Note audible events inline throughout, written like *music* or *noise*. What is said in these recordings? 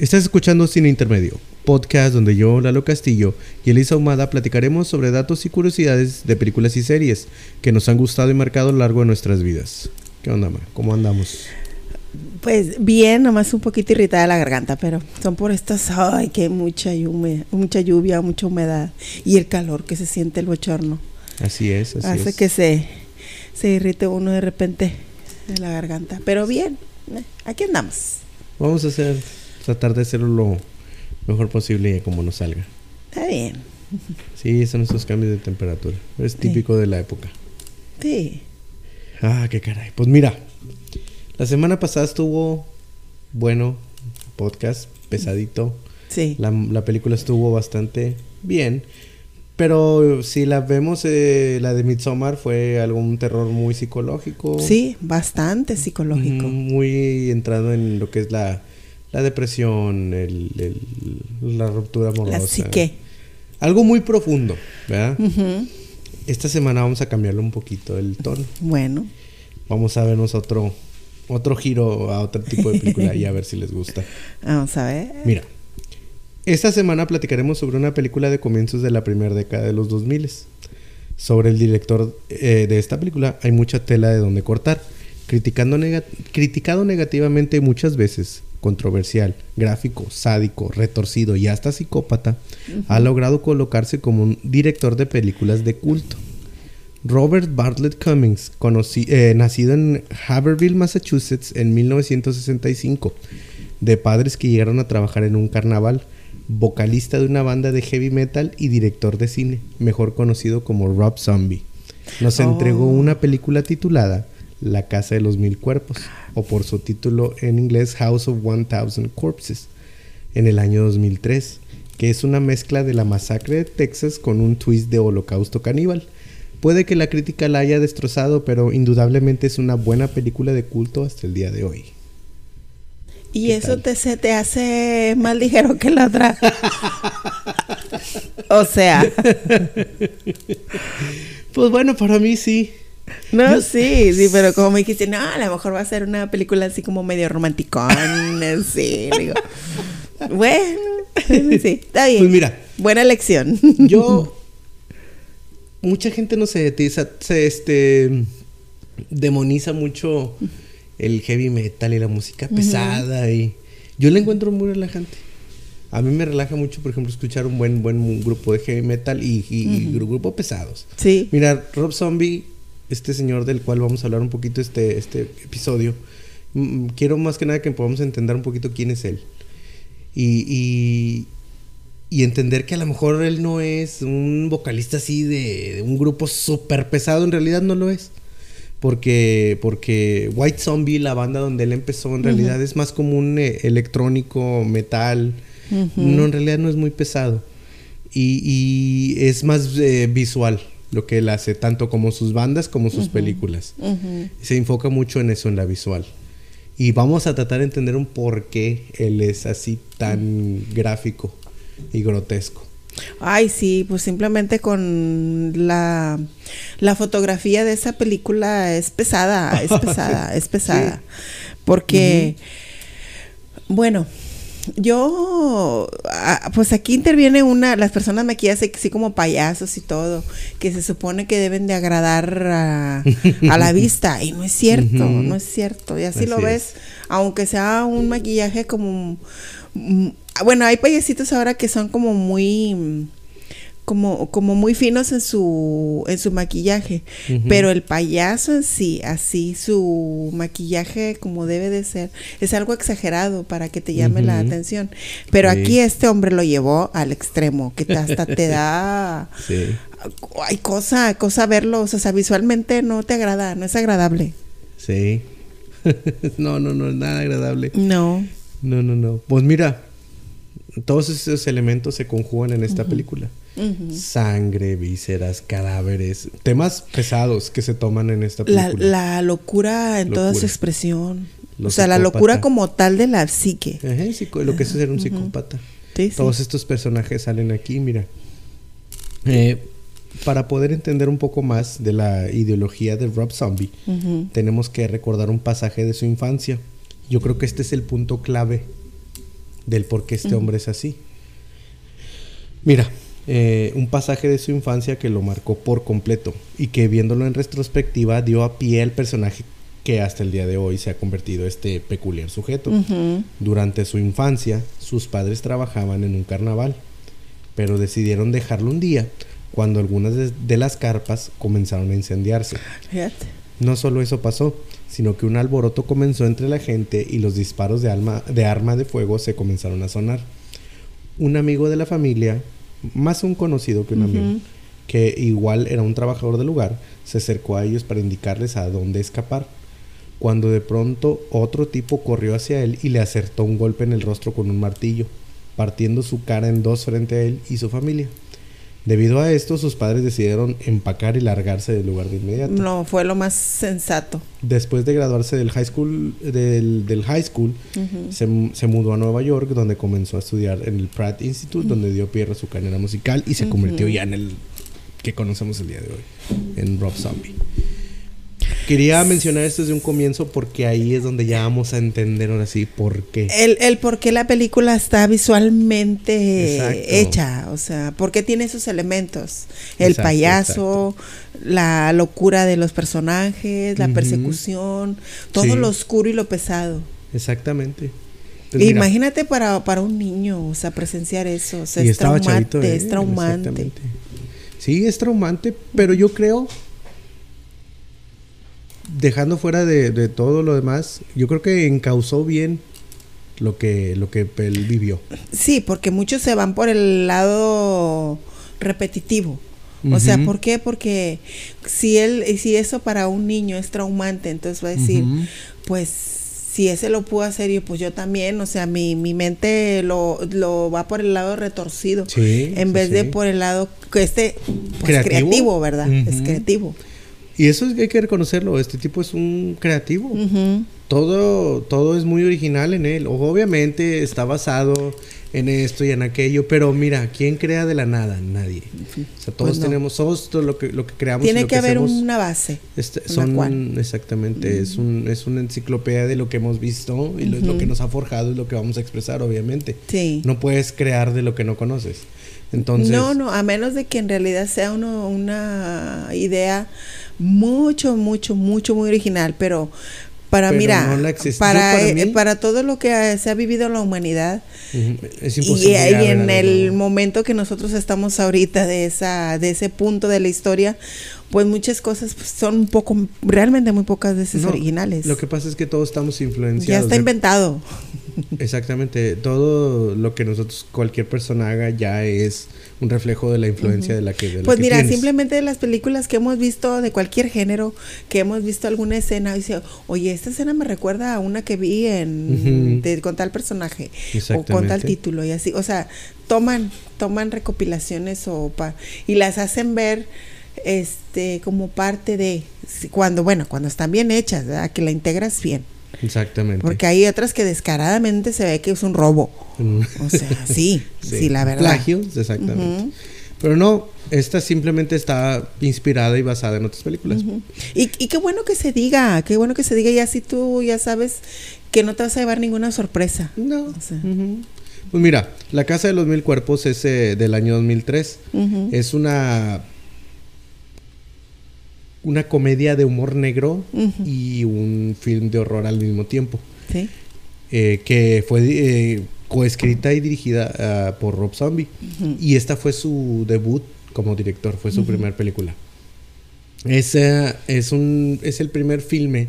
Estás escuchando Cine Intermedio, podcast donde yo, Lalo Castillo y Elisa Humada platicaremos sobre datos y curiosidades de películas y series que nos han gustado y marcado a lo largo de nuestras vidas. ¿Qué onda, ma? ¿Cómo andamos? Pues bien, nomás un poquito irritada la garganta, pero son por estas, ay, que mucha lluvia, mucha lluvia, mucha humedad y el calor que se siente el bochorno. Así es, así Hace es. que se, se irrite uno de repente en la garganta. Pero bien, eh, aquí andamos. Vamos a hacer, tratar de hacerlo lo mejor posible como nos salga. Está bien. Sí, son esos cambios de temperatura. Es típico de la época. Sí. Ah, qué caray. Pues mira, la semana pasada estuvo bueno, podcast, pesadito. Sí. La, la película estuvo bastante bien. Pero si la vemos, eh, la de Midsommar fue algún terror muy psicológico. Sí, bastante psicológico. Muy entrado en lo que es la, la depresión, el, el- la ruptura amorosa. La psique. Algo muy profundo, ¿verdad? Esta semana vamos a cambiarle un poquito el tono. Bueno, Vamos a vernos otro, otro giro a otro tipo de película y a ver si les gusta. *laughs* vamos a ver. Mira, esta semana platicaremos sobre una película de comienzos de la primera década de los 2000. Sobre el director eh, de esta película hay mucha tela de donde cortar, criticando criticado negativamente muchas veces, controversial, gráfico, sádico, retorcido y hasta psicópata, ha logrado colocarse como un director de películas de culto. Robert Bartlett Cummings, conocí- eh, nacido en Haverhill, Massachusetts en 1965, de padres que llegaron a trabajar en un carnaval, vocalista de una banda de heavy metal y director de cine, mejor conocido como Rob Zombie. Nos Oh. entregó una película titulada La Casa de los Mil Cuerpos, o por su título en inglés House of One Thousand Corpses, en el año 2003, que es una mezcla de la masacre de Texas con un twist de holocausto caníbal. Puede que la crítica la haya destrozado, pero indudablemente es una buena película de culto hasta el día de hoy. Y ¿Qué eso tal? te, se te hace más ligero que la otra. *laughs* o sea, Pues bueno, para mí sí. *laughs* no, sí, sí, pero como me dijiste, no, a lo mejor va a ser una película así como medio romanticón, *laughs* sí, digo. Bueno, *laughs* sí, está bien. Pues mira, Buena elección. yo. Mucha gente no se, se este, demoniza mucho el heavy metal y la música pesada. y Yo la encuentro muy relajante. A mí me relaja mucho, por ejemplo, escuchar un buen, buen grupo de heavy metal y, y- y grupos pesados. Sí. Mira, Rob Zombie, este señor del cual vamos a hablar un poquito este, este episodio, mm, quiero más que nada que podamos entender un poquito quién es él. Y, y, y entender que a lo mejor él no es un vocalista así de, de un grupo súper pesado, en realidad no lo es. Porque, porque White Zombie, la banda donde él empezó, en realidad es más como un eh, electrónico, metal. No, en realidad no es muy pesado. Y, y es más eh, visual lo que él hace, tanto como sus bandas como sus películas. Se enfoca mucho en eso, en la visual. Y vamos a tratar de entender un por qué él es así tan gráfico y grotesco. Ay, sí, pues simplemente con la, la fotografía de esa película es pesada, es pesada, es *laughs* pesada. Porque, bueno, yo, ah, pues aquí interviene una, las personas maquilladas así como payasos y todo, que se supone que deben de agradar a, a la *laughs* vista, y no es cierto, no es cierto, y así, Así lo es. ves, aunque sea un maquillaje como, mm, bueno, hay payasitos ahora que son como muy... como, como muy finos en su, en su maquillaje. Pero el payaso en sí, así su maquillaje como debe de ser, es algo exagerado para que te llame la atención. Pero Sí. aquí este hombre lo llevó al extremo, que hasta te *laughs* da... Sí. Hay cosa, cosa verlo, o sea, visualmente no te agrada, no es agradable. Sí. *laughs* no, no, no, es nada agradable. No. No, no, no. Pues mira, todos esos elementos se conjugan en esta película. Sangre, vísceras, cadáveres, temas pesados que se toman en esta La, película. la locura en toda su Locura. expresión. Lo o sea, la locura como tal de la psique. Ajá, psico- lo que es ser un psicópata. Sí, sí. Todos estos personajes salen aquí, mira. Eh, para poder entender un poco más de la ideología de Rob Zombie, tenemos que recordar un pasaje de su infancia. Yo creo que este es el punto clave del por qué este hombre es así. Mira, eh, un pasaje de su infancia que lo marcó por completo y que viéndolo en retrospectiva dio a pie al personaje que hasta el día de hoy se ha convertido este peculiar sujeto. Durante su infancia, sus padres trabajaban en un carnaval, pero decidieron dejarlo un día cuando algunas de, las carpas comenzaron a incendiarse. No solo eso pasó, sino que un alboroto comenzó entre la gente y los disparos de, alma, de arma de fuego se comenzaron a sonar. Un amigo de la familia, más un conocido que un amigo, que igual era un trabajador del lugar, se acercó a ellos para indicarles a dónde escapar cuando de pronto otro tipo corrió hacia él y le acertó un golpe en el rostro con un martillo, partiendo su cara en dos frente a él y su familia. Debido a esto, sus padres decidieron empacar y largarse del lugar de inmediato. No, fue lo más sensato. Después de graduarse del high school, del, high school se, mudó a Nueva York, donde comenzó a estudiar en el Pratt Institute, donde dio pie a su carrera musical y se convirtió ya en el que conocemos el día de hoy, en Rob Zombie. Quería mencionar esto desde un comienzo porque ahí es donde ya vamos a entender ahora sí por qué. El, el por qué la película está visualmente hecha, o sea, por qué tiene esos elementos. El payaso, la locura de los personajes, la persecución, todo lo oscuro y lo pesado. Exactamente. Imagínate para, para un niño, o sea, presenciar eso, o sea, es traumante, es ¿eh? traumante. Sí, es traumante, pero yo creo dejando fuera de, todo lo demás, yo creo que encausó bien lo que, lo que él vivió. Sí, porque muchos se van por el lado repetitivo. O sea, ¿por qué? Porque si él, si eso para un niño es traumante, entonces va a decir, pues si ese lo pudo hacer yo, pues yo también, o sea, mi, mi mente lo, lo va por el lado retorcido, en vez de por el lado que este, pues creativo, ¿verdad? Es creativo. Y eso es que hay que reconocerlo. Este tipo es un creativo. todo, todo es muy original en él. Obviamente está basado en esto y en aquello, pero mira, ¿quién crea de la nada? Nadie. O sea, todos pues tenemos, todos lo que, lo que creamos. Tiene que, haber una base. Este, son, exactamente, es, un, es una enciclopedia de lo que hemos visto y lo, lo, que nos ha forjado y lo que vamos a expresar, obviamente. Sí. No puedes crear de lo que no conoces. Entonces, no, no, a menos de que en realidad sea uno, una idea mucho, mucho, mucho, muy original, pero para mira, para, eh, para, todo lo que se ha vivido en la humanidad es y, en el momento que nosotros estamos ahorita de esa de ese punto de la historia, pues muchas cosas pues, son un poco realmente muy pocas veces originales. Lo que pasa es que todos estamos influenciados. Ya está inventado. *laughs* Exactamente, todo lo que nosotros cualquier persona haga ya es un reflejo de la influencia de la que... pues mira, simplemente de las películas que hemos visto de cualquier género, que hemos visto alguna escena, dice, oye, esta escena me recuerda a una que vi en con tal personaje o con tal título y así, o sea, toman toman recopilaciones o y las hacen ver este como parte de cuando bueno cuando están bien hechas ¿verdad? que la integras bien Exactamente. Porque hay otras que descaradamente se ve que es un robo. Mm. O sea, *laughs* sí, sí, la verdad. Plagios, exactamente. Pero no, esta simplemente está inspirada y basada en otras películas. y, qué bueno que se diga, qué bueno que se diga, y así tú ya sabes que no te vas a llevar ninguna sorpresa. No. Pues mira, La Casa de los Mil Cuerpos es eh, del año 2003. Es una una comedia de humor negro y un film de horror al mismo tiempo. Sí. Eh, que fue eh, coescrita y dirigida ah, por Rob Zombie. Y esta fue su debut como director, fue su primera película. Es, es, un, es el primer filme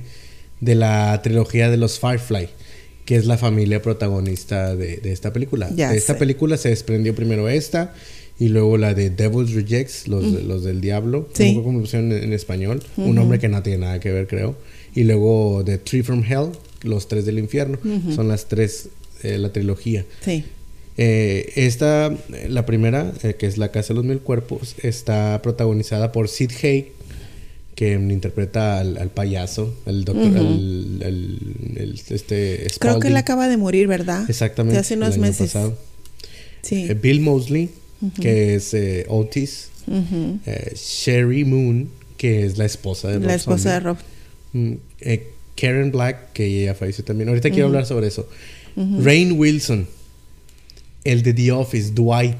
de la trilogía de los Firefly, que es la familia protagonista de, esta película. de esta película se desprendió primero esta y luego la de Devil's Rejects, los, mm. los del diablo, sí. como pusieron en, español, un nombre que no tiene nada que ver, creo. Y luego The Tree from Hell, los tres del infierno, son las tres, eh, la trilogía. Sí. Eh, esta, la primera, eh, que es La Casa de los Mil Cuerpos, está protagonizada por Sid Haig, que interpreta al, payaso, el doctor, el, este Creo que él acaba de morir, ¿verdad? Exactamente. hace unos meses. Sí. Bill Mosley, que es eh, Otis, eh, Sherry Moon, que es la esposa de Rob. La esposa de Rob. Mm, eh, Karen Black, que ella falleció también. Ahorita quiero hablar sobre eso. Rain Wilson, el de The Office, Dwight.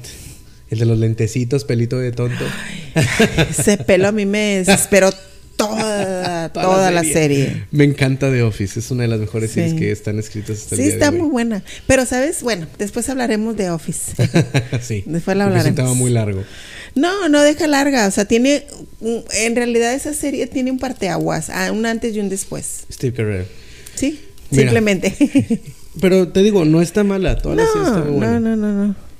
El de los lentecitos, pelito de tonto. ese pelo a mí me *laughs* desesperó toda, *laughs* toda, la, serie. Me encanta The Office, es una de las mejores series que están escritas hasta el Sí, está muy buena. Pero, ¿sabes? Bueno, después hablaremos de Office. *laughs* sí. Después la hablaremos. Es un muy largo. No, no deja larga. O sea, tiene. En realidad, esa serie tiene un parteaguas, ah, un antes y un después. Steve Carell. Sí, simplemente. *laughs* pero te digo, no está mala. Toda la serie está muy buena. No, no, no, no.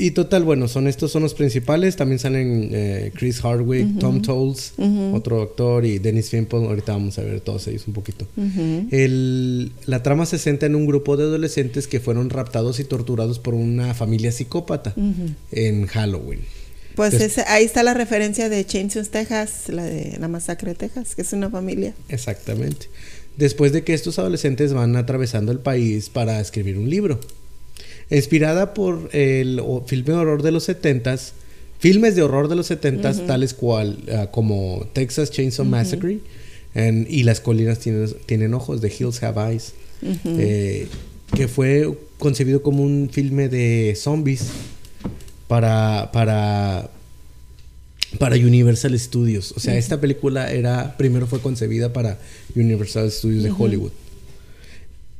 Y total, bueno, son estos son los principales. También salen eh, Chris Hardwick, Tom Tolles, otro actor, y Dennis Fimple. Ahorita vamos a ver todos ellos un poquito. El, la trama se centra en un grupo de adolescentes que fueron raptados y torturados por una familia psicópata en Halloween. Pues ahí está la referencia de Chainsaw, Texas, la de la masacre de Texas, que es una familia. Exactamente. Después de que estos adolescentes van atravesando el país para escribir un libro. Inspirada por el filme de horror de los 70s, filmes de horror de los 70s, tales cual ah, como Texas Chainsaw Massacre y Las colinas tienen, tienen, ojos, de Hills Have Eyes, eh, que fue concebido como un filme de zombies para, para, para Universal Studios. O sea, esta película era, primero fue concebida para Universal Studios de Hollywood.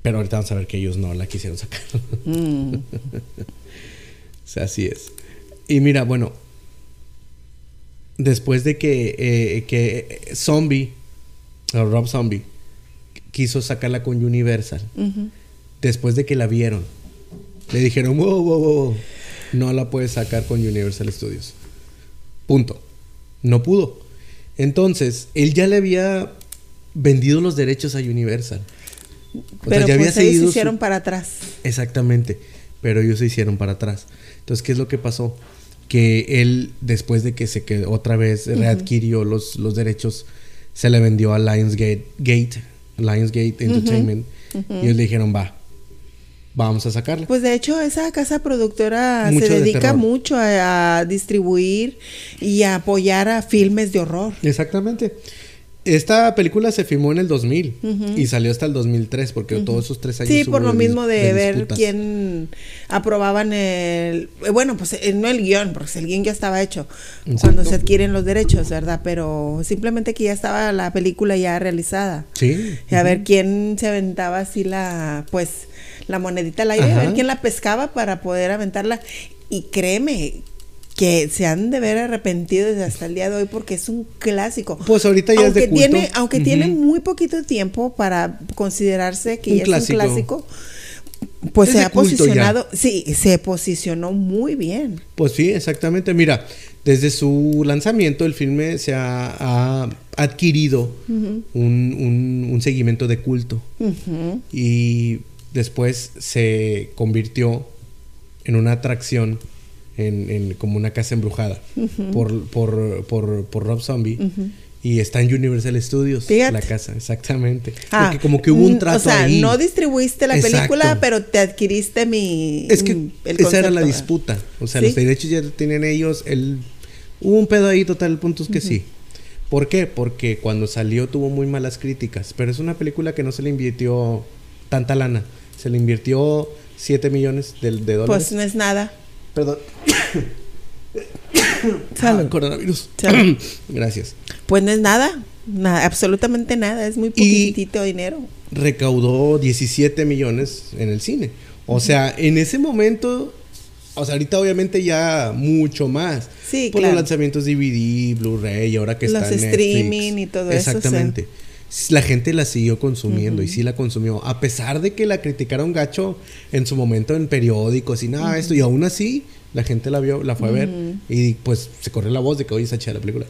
Pero ahorita vamos a ver que ellos no la quisieron sacar. Mm. *laughs* o sea, así es. Y mira, bueno, después de que, eh, que Zombie, o Rob Zombie, quiso sacarla con Universal, después de que la vieron, le dijeron, wow, wow, wow no la puedes sacar con Universal Studios. Punto. No pudo. Entonces, él ya le había vendido los derechos a Universal. Pero ya pues ellos se hicieron para atrás. Exactamente. Pero ellos se hicieron para atrás. Entonces, ¿qué es lo que pasó? Que él, después de que se quedó otra vez, readquirió los, los derechos, se le vendió a Lionsgate, Gate, Lionsgate Entertainment. Y ellos le dijeron, va, vamos a sacarla. Pues de hecho esa casa productora se dedica mucho a, distribuir y a apoyar a filmes de horror. Exactamente. Esta película se filmó en el 2000 y salió hasta el 2003 porque todos esos tres años. Sí, por lo mismo de, ver quién aprobaban el. Eh, bueno, pues eh, no el guion, porque el guion ya estaba hecho cuando se adquieren los derechos, ¿verdad? Pero simplemente que ya estaba la película ya realizada. Sí. Y a ver quién se aventaba así la. Pues la monedita al aire, a ver quién la pescaba para poder aventarla. Y créeme, que se han de ver arrepentido desde hasta el día de hoy porque es un clásico. Pues ahorita ya aunque es de Tiene, aunque tiene muy poquito tiempo para considerarse que ya es un clásico, pues se ha posicionado, sí, se posicionó muy bien. Pues sí, exactamente. Mira, desde su lanzamiento el filme se ha, adquirido un, seguimiento de culto. Y después se convirtió en una atracción en, como una casa embrujada por, por, por, por, Rob Zombie. Y está en Universal Studios, la casa, exactamente. Ah, Porque como que hubo un mm, trato O sea, no distribuiste la película, pero te adquiriste mi... Es que esa era la disputa. O sea, los derechos ya tienen ellos. El, hubo un pedo ahí total, el punto es que sí. ¿Por qué? Porque cuando salió tuvo muy malas críticas. Pero es una película que no se le invirtió tanta lana. Se le invirtió 7 millones de, de dólares. Pues no es nada. Perdón. *coughs* Salud. coronavirus. *coughs* Gracias. Pues no es nada, nada, absolutamente nada, es muy poquitito dinero. Recaudó 17 millones en el cine. O sea, en ese momento, o sea, ahorita obviamente ya mucho más. Sí, Por los lanzamientos DVD, Blu-ray, ahora que está en streaming y todo eso. Exactamente la gente la siguió consumiendo y sí la consumió, a pesar de que la criticaron gacho en su momento en periódicos y nada, esto, y aún así la gente la vio, la fue a ver y pues se corrió la voz de que hoy está chida la película.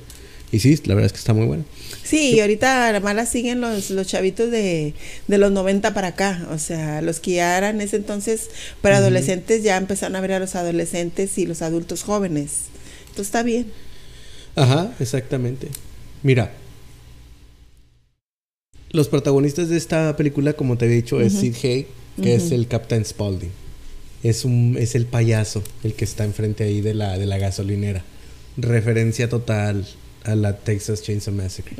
Y sí, la verdad es que está muy buena. Sí, y ahorita además la siguen los, los chavitos de, de, los 90 para acá. O sea, los que ya eran ese entonces para adolescentes ya empezaron a ver a los adolescentes y los adultos jóvenes. Entonces está bien. Ajá, exactamente. Mira, los protagonistas de esta película, como te he dicho, es Sid Haig, que es el Captain Spaulding. Es, un, es el payaso, el que está enfrente ahí de la, de la gasolinera. Referencia total a la Texas Chainsaw Massacre.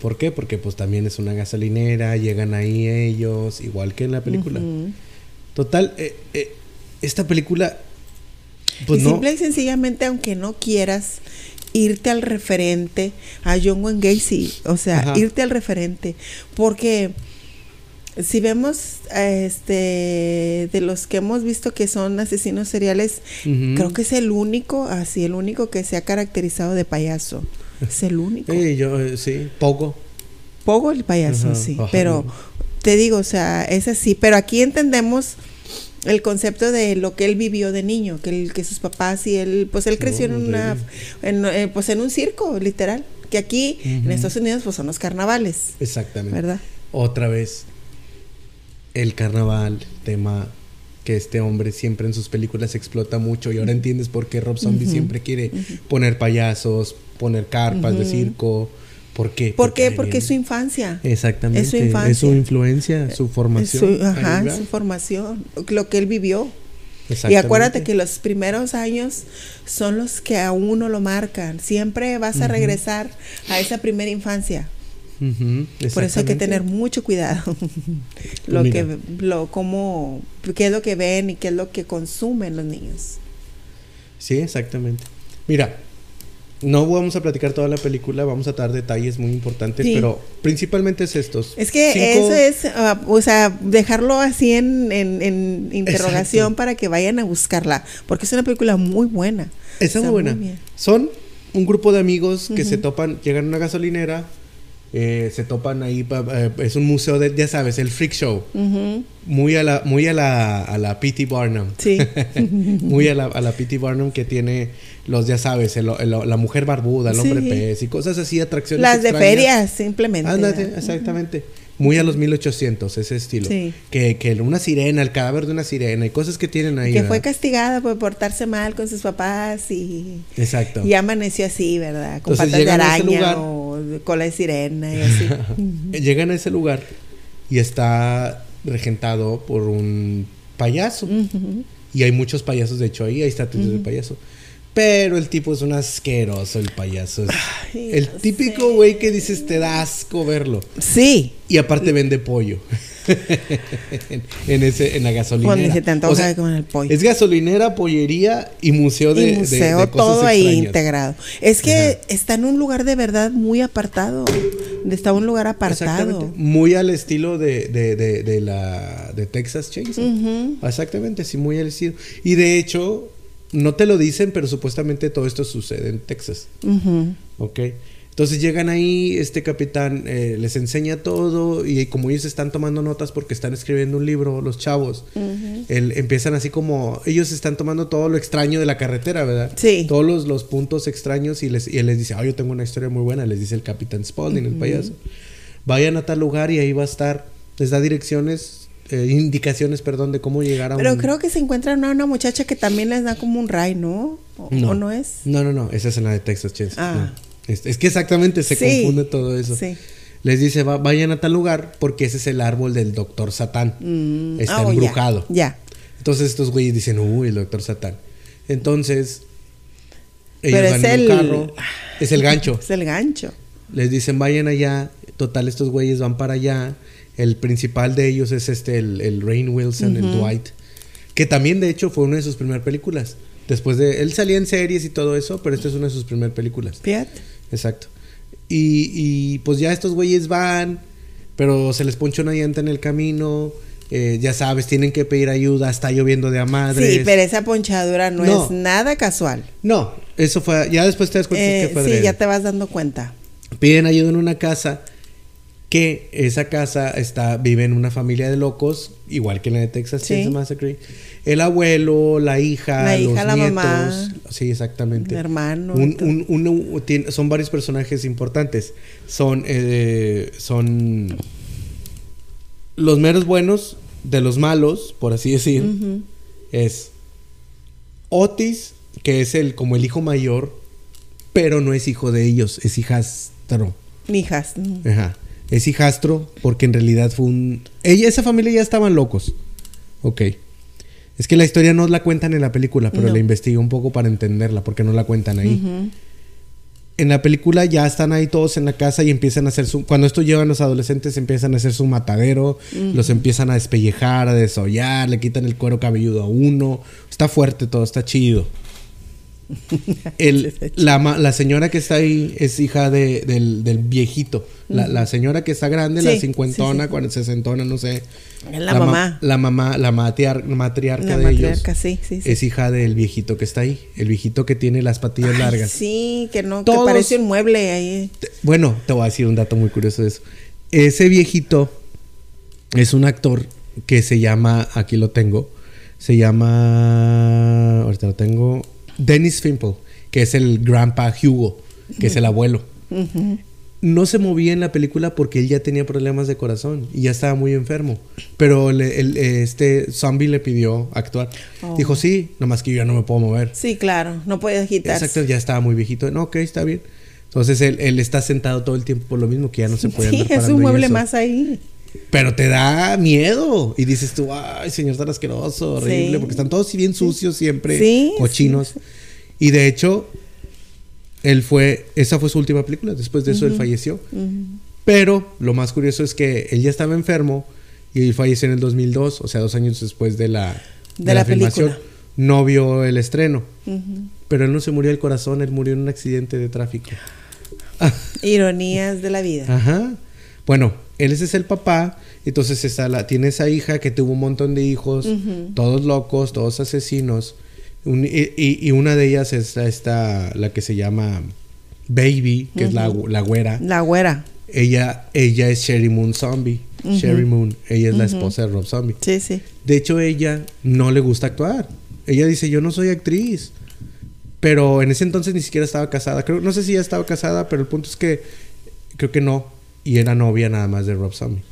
¿Por qué? Porque pues también es una gasolinera, llegan ahí ellos, igual que en la película. Total, eh, eh, esta película, pues y no. Simple y sencillamente, aunque no quieras irte al referente a John Wayne Gacy, o sea, irte al referente, porque si vemos este de los que hemos visto que son asesinos seriales, creo que es el único, así el único que se ha caracterizado de payaso. Es el único. Sí, yo eh, sí, Pogo. Pogo el payaso, sí, pero te digo, o sea, es así, pero aquí entendemos el concepto de lo que él vivió de niño, que, que sus papás y él, pues él creció en una, eh, pues en un circo, literal, que aquí en Estados Unidos pues son los carnavales. Exactamente. ¿Verdad? Otra vez, el carnaval, tema que este hombre siempre en sus películas explota mucho y ahora entiendes por qué Rob Zombie siempre quiere poner payasos, poner carpas de circo. ¿Por qué? ¿Por qué? Porque es su infancia. Exactamente. Es su infancia. Es su influencia, su formación. Su, ajá, su formación, lo que él vivió. Y acuérdate que los primeros años son los que a uno lo marcan. Siempre vas a regresar a esa primera infancia. Por eso hay que tener mucho cuidado. *laughs* lo que, lo, cómo, qué es lo que ven y qué es lo que consumen los niños. Sí, exactamente. Mira, no vamos a platicar toda la película, vamos a dar detalles muy importantes, pero principalmente es estos. Es que eso es, ah, o sea, dejarlo así en, en, interrogación para que vayan a buscarla, porque es una película muy buena. Es muy buena. Son un grupo de amigos que se topan, llegan a una gasolinera, eh, se topan ahí, eh, es un museo de, ya sabes, el freak show. Muy a la, muy a la, a la P.T. Barnum. Sí. *laughs* muy a la, a la P.T. Barnum que tiene los, ya sabes, la mujer barbuda, el hombre pez y cosas así, atracciones. Las de ferias, simplemente. Ándate, exactamente. Muy a los 1800, ese estilo. Sí. Que, que una sirena, el cadáver de una sirena y cosas que tienen ahí. Que fue castigada por portarse mal con sus papás y. Exacto. Y amaneció así, ¿verdad? Con patas de araña o cola de sirena y así. *laughs* llegan a ese lugar y está regentado por un payaso. Y hay muchos payasos, de hecho, ahí hay estatuas de payaso. Pero el tipo es un asqueroso, el payaso. el típico güey que dices te da asco verlo. Sí. Y aparte vende pollo. *laughs* en, ese, en la gasolinera. o sea, el pollo. Es gasolinera, pollería y museo de, y museo, todo ahí integrado. Es que está en un lugar de verdad muy apartado. Está un lugar apartado. Muy al estilo de, de, la de Texas Chainsaw. Exactamente, sí, muy al estilo. Y de hecho, no te lo dicen, pero supuestamente todo esto sucede en Texas. ¿Ok? Entonces llegan ahí, este capitán eh, les enseña todo y como ellos están tomando notas porque están escribiendo un libro, los chavos, empiezan así como, ellos están tomando todo lo extraño de la carretera, ¿verdad? Sí. Todos los, los puntos extraños y, les, y él les dice, ah, yo tengo una historia muy buena, les dice el capitán Spaulding, el payaso. Vayan a tal lugar y ahí va a estar, les da direcciones eh, indicaciones, perdón, de cómo llegar a Pero creo que se encuentra una, muchacha que también les da como un ray, ¿no? ¿O no, es? No, no, no, esa es en la de Texas Chainsaw. Ah. Es, que exactamente se confunde todo eso. Sí. Les dice, vayan a tal lugar porque ese es el árbol del doctor Satán. Mm. Está oh, embrujado. Ya. Entonces estos güeyes dicen, uy, el doctor Satán. Entonces, ellos van en el... carro. Es el *laughs* gancho. es el gancho. Les dicen, vayan allá. Total, estos güeyes van para allá el principal de ellos es este, el, Rain Wilson, el Dwight. Que también, de hecho, fue una de sus primeras películas. Después de. Él salía en series y todo eso, pero esta es una de sus primeras películas. Fíjate. Exacto. Y, y pues ya estos güeyes van, pero se les poncha una llanta en el camino. Eh, ya sabes, tienen que pedir ayuda, está lloviendo de a madres. Sí, pero esa ponchadura no, es nada casual. No, eso fue, ya después te das cuenta que fue Sí, ya te vas dando cuenta. Piden ayuda en una casa que esa casa está vive en una familia de locos, igual que en la de Texas Chainsaw Massacre. El abuelo, la hija, la hija, los la nietos, mamá, sí, exactamente. El hermano. son varios personajes importantes. Son, eh, son los meros buenos de los malos, por así decir. Es Otis, que es el como el hijo mayor, pero no es hijo de ellos, es hijastro. Hijastro. Ajá es hijastro porque en realidad fue un... Ella, esa familia ya estaban locos. Ok. Es que la historia no la cuentan en la película, pero la investigué un poco para entenderla porque no la cuentan ahí. en la película ya están ahí todos en la casa y empiezan a hacer su... Cuando esto llevan los adolescentes empiezan a hacer su matadero, los empiezan a despellejar, a desollar, le quitan el cuero cabelludo a uno. Está fuerte todo, está chido. *laughs* El, la, la señora que está ahí es hija de- del, del viejito. La, la señora que está grande, la cincuentona, sí, sí. cuarenta, sesentona, no sé. Es la ma- mamá. La mamá, la matriar- matriarca La de matriarca, ellos. Es hija del viejito que está ahí. El viejito que tiene las patillas Ay, largas. Sí, que no, Todos- que parece un mueble ahí. Te- Bueno, te voy a decir un dato muy curioso de eso. Ese viejito es un actor que se llama, aquí lo tengo, se llama, ahorita lo tengo, Dennis Fimple, que es el grandpa Hugo, que es el abuelo. No se movía en la película porque él ya tenía problemas de corazón y ya estaba muy enfermo. Pero le- el- este zombie le pidió actuar. Oh. Dijo, sí, nomás que yo ya no me puedo mover. Sí, claro, no puede quitarse. Exacto, ya estaba muy viejito. No, ok, está bien. Entonces él, él está sentado todo el tiempo por lo mismo que ya no se puede Sí, andar *laughs* es un mueble más ahí. Pero te da miedo. Y dices tú, ay, señor tan asqueroso, horrible. Sí. Porque están todos bien sucios siempre, Sí, cochinos. Y de hecho, él fue, esa fue su última película. Después de eso él falleció. Pero lo más curioso es que él ya estaba enfermo y falleció en el 2002, o sea, dos años después de la, De la película. No vio el estreno. Pero él no se murió del corazón, él murió en un accidente de tráfico. Ironías de la vida. Ajá. Bueno, él ese es el papá. Entonces está la, tiene esa hija que tuvo un montón de hijos, todos locos, todos asesinos. Un- y, y- y una de ellas es esta, la que se llama Baby, que es la, la güera. La güera. Ella, ella es Sherry Moon Zombie. Sherry Moon, ella es la esposa de Rob Zombie. Sí, sí. De hecho, ella no le gusta actuar. Ella dice, yo no soy actriz. Pero en ese entonces ni siquiera estaba casada. Creo, no sé si ya estaba casada, pero el punto es que creo que no. Y era novia nada más de Rob Zombie.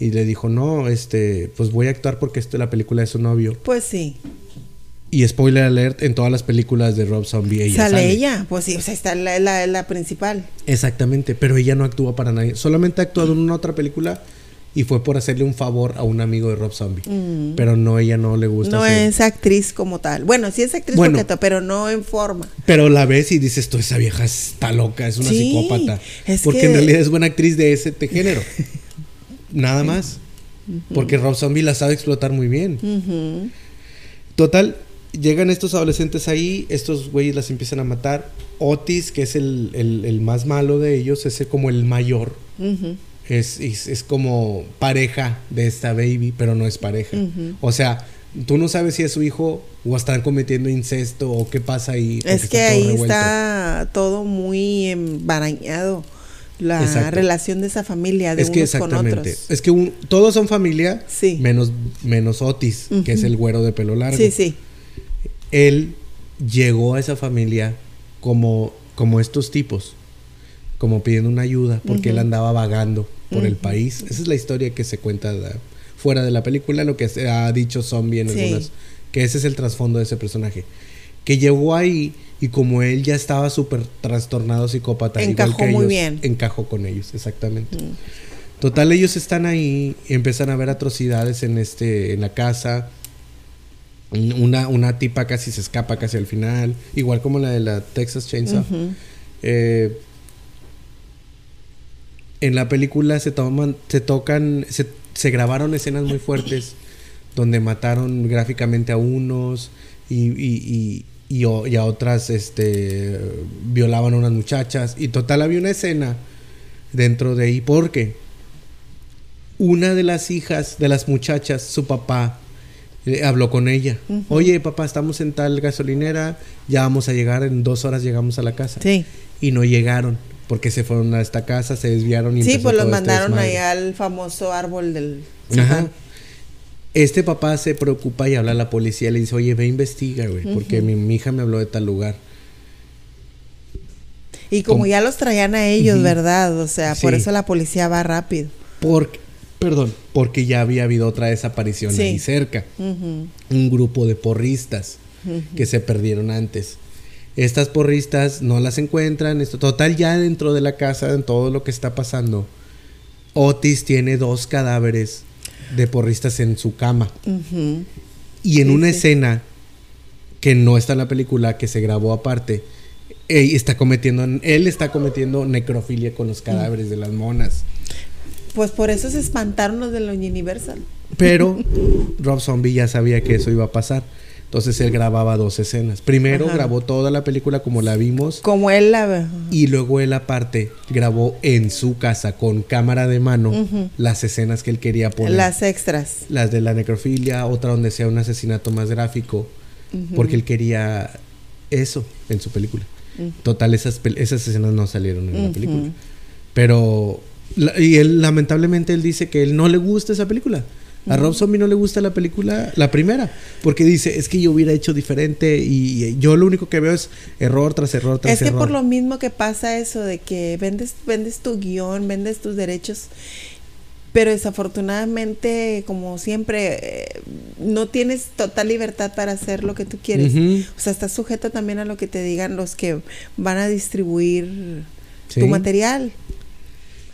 Y le dijo, no, este, pues voy a actuar porque esto es la película de su novio. Pues sí. Y spoiler alert, en todas las películas de Rob Zombie ella sale, sale. ella. Pues sí, o sea, está la, la, la principal. Exactamente, pero ella no actúa para nadie. Solamente ha actuado en una otra película y fue por hacerle un favor a un amigo de Rob Zombie. Pero no, ella no le gusta Mm. No hacer- es actriz como tal. Bueno, sí es actriz Bueno. pero no en forma. Pero la ves y dices, tú, esa vieja está loca, es una Sí, psicópata. es Porque que- en realidad es buena actriz de ese género. *laughs* Nada más. Porque Rob Zombie la sabe explotar muy bien. Total, llegan estos adolescentes ahí, estos güeyes las empiezan a matar. Otis, que es el, el- el más malo de ellos, es como el mayor. Es, es, es como pareja de esta baby, pero no es pareja. O sea, tú no sabes si es su hijo o están cometiendo incesto o qué pasa ahí. Es que ahí revuelto. está todo muy embarañado. La Exacto. relación de esa familia, de es que unos con exactamente. otros. Es que un- todos son familia, Sí. menos, menos Otis, que es el güero de pelo largo. Sí, sí. Él llegó a esa familia como, como estos tipos, como pidiendo una ayuda, porque él andaba vagando por el país. Esa es la historia que se cuenta de- fuera de la película, lo que se ha dicho Zombie en Sí. algunas, que ese es el trasfondo de ese personaje. Que llegó ahí y como él ya estaba súper trastornado psicópata, igual Encajó que muy ellos, bien. encajó con ellos, exactamente. Total, ellos están ahí, y empiezan a ver atrocidades en este, en la casa. Una, una tipa casi se escapa casi al final, igual como la de la Texas Chainsaw. Eh, en la película se toman, se tocan, se, se grabaron escenas muy fuertes donde mataron gráficamente a unos y, y, y, y a otras este, violaban a unas muchachas. Y total había una escena dentro de ahí porque una de las hijas de las muchachas, su papá, eh, habló con ella. Oye, papá, estamos en tal gasolinera, ya vamos a llegar, en dos horas llegamos a la casa. Sí. Y no llegaron porque se fueron a esta casa, se desviaron y Sí, pues los este mandaron desmadre. allá al famoso árbol del. Ajá. Este papá se preocupa y habla a la policía, le dice, oye, ve investiga, güey, porque mi, mi hija me habló de tal lugar. Y como ya los traían a ellos. ¿verdad? O sea, por eso la policía va rápido. Porque, perdón, porque ya había habido otra desaparición Sí. ahí cerca. Un grupo de porristas que se perdieron antes. Estas porristas no las encuentran. Esto, total, ya dentro de la casa, en todo lo que está pasando, Otis tiene dos cadáveres de porristas en su cama. Y en Sí, una sí. escena que no está en la película, que se grabó aparte, Ey, está cometiendo, él está cometiendo necrofilia con los cadáveres de las monas. Pues por eso se espantaron los de la Universal. Pero *laughs* Rob Zombie ya sabía que eso iba a pasar. Entonces él grababa dos escenas. Primero Ajá. grabó toda la película como la vimos. Como él la ve. Y luego él aparte grabó en su casa con cámara de mano las escenas que él quería poner. Las extras. Las de la necrofilia, otra donde sea un asesinato más gráfico. Porque él quería eso en su película. Total, esas, esas escenas no salieron en la película. Pero, y él lamentablemente él dice que él no le gusta esa película. A Rob Zombie no le gusta la película, la primera, porque dice, es que yo hubiera hecho diferente y, y yo lo único que veo es error tras error tras Es que error. por lo mismo que pasa eso de que vendes, vendes tu guion, vendes tus derechos, pero desafortunadamente, como siempre, eh, no tienes total libertad para hacer lo que tú quieres. O sea, estás sujeto también a lo que te digan los que van a distribuir Sí. tu material.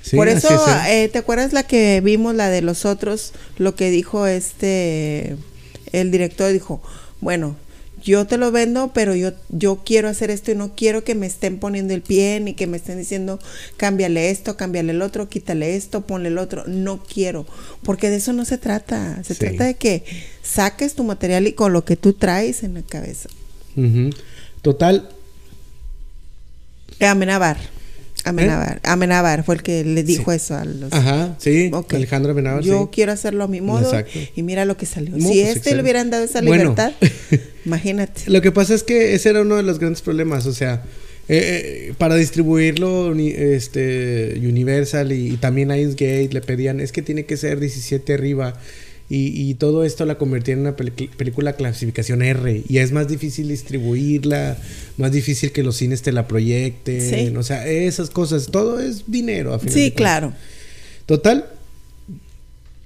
Sí, Por eso, es, ¿eh? eh, ¿te acuerdas la que vimos, la de los otros? Lo que dijo este, el director dijo, bueno, yo te lo vendo, pero yo, yo quiero hacer esto y no quiero que me estén poniendo el pie ni que me estén diciendo, cámbiale esto, cámbiale el otro, quítale esto, ponle el otro. No quiero, porque de eso no se trata. Se Sí. trata de que saques tu material y con lo que tú traes en la cabeza. Total, Eh, Amenabar. Amenabar. Amenabar fue el que le dijo eso a los... ¿Eh? ajá, sí, Ok. Alejandro Amenábar, Yo sí. quiero hacerlo a mi modo Exacto. y mira lo que salió. Si pues, este excelente. le hubieran dado esa Bueno. libertad, *laughs* imagínate. Lo que pasa es que ese era uno de los grandes problemas, o sea, eh, eh, para distribuirlo este Universal y, y también Lionsgate le pedían, es que tiene que ser 17 arriba y, y todo esto la convertía en una película clasificación R y es más difícil distribuirla, más difícil que los cines te la proyecten, Sí. o sea, esas cosas, todo es dinero. A final Sí, de claro. Total.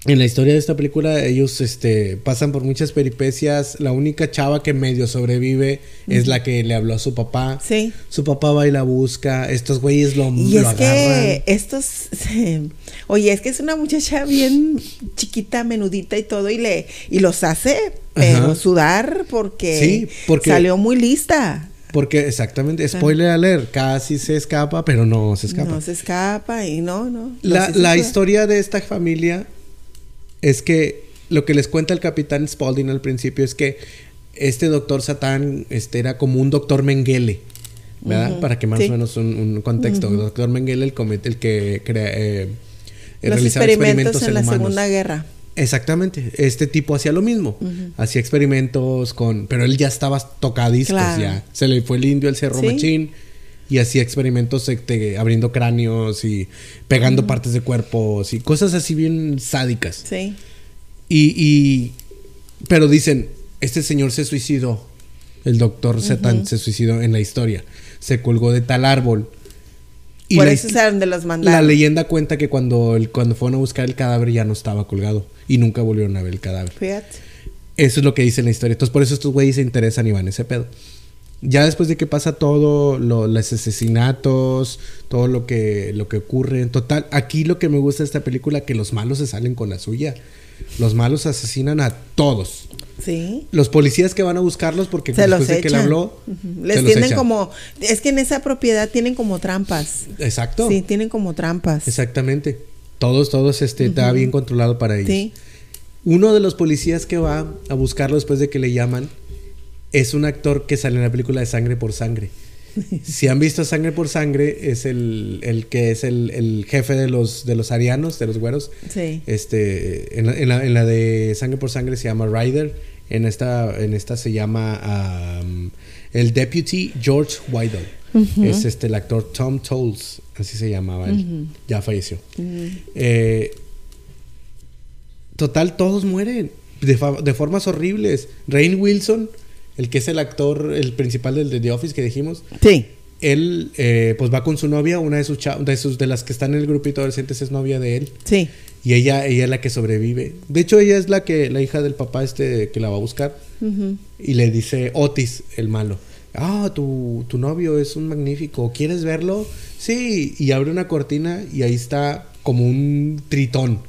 En la historia de esta película, ellos este, pasan por muchas peripecias. La única chava que medio sobrevive es la que le habló a su papá. Sí. Su papá va y la busca. Estos güeyes lo, Y lo es agarran. que estos, oye, es que es una muchacha bien chiquita, menudita y todo, y le, y los hace, pero Ajá. sudar porque, Sí, porque- salió muy lista. Porque exactamente, spoiler alert, casi se escapa, pero no se escapa. No se escapa y no, no. La, la historia de esta familia es que lo que les cuenta el capitán Spaulding al principio es que este doctor Satán este, era como un doctor Mengele, ¿verdad? Para que más sí. o menos un, un contexto. El doctor Mengele, el, comete, el que crea, eh, Los realizaba experimentos, en la humanos. Segunda Guerra. Exactamente, este tipo hacía lo mismo, hacía experimentos con, pero él ya estaba tocadiscos Claro. ya, se le fue el indio, el cerro Sí. machín y hacía experimentos este, abriendo cráneos y pegando partes de cuerpos y cosas así bien sádicas. Sí. Y, y pero dicen, este señor se suicidó, el doctor Satan se suicidó en la historia, se colgó de tal árbol. Y Por la eso hist- es a donde los la leyenda cuenta que cuando, el, cuando fueron a buscar el cadáver ya no estaba colgado y nunca volvieron a ver el cadáver. Fíjate. Eso es lo que dice en la historia. Entonces por eso estos güeyes se interesan y van a ese pedo. Ya después de que pasa todo, lo- los asesinatos, todo lo que, lo que ocurre, en total, aquí lo que me gusta de esta película que los malos se salen con la suya. Los malos asesinan a todos. Sí. Los policías que van a buscarlos porque Se los después de que le echan. habló, Les tienen como. Es que en esa propiedad tienen como trampas. Exacto. Sí, tienen como trampas. Exactamente. Todos, todos, este, está bien controlado para ellos. Sí. Uno de los policías que va a buscarlo después de que le llaman es un actor que sale en la película de Sangre por Sangre. *laughs* Si han visto Sangre por Sangre, es el, el que es el, el jefe de los, de los arianos, de los güeros. Sí. Este, en la, en la- en la de Sangre por Sangre se llama Ryder. En esta, en esta se llama um, el Deputy George Weidel. Es este el actor Tom Tolles, así se llamaba él. Ya falleció. Eh, total, todos mueren de, de formas horribles. Rain Wilson, el que es el actor, el principal del de The Office que dijimos, Sí. él eh, pues va con su novia, una de sus, de sus de las que están en el grupito de adolescentes es novia de él. Sí. Y ella, ella es la que sobrevive. De hecho, ella es la que, la hija del papá este que la va a buscar. Y le dice Otis, el malo. Ah, tu, tu novio es un magnífico. ¿Quieres verlo? Sí. Y abre una cortina y ahí está como un tritón.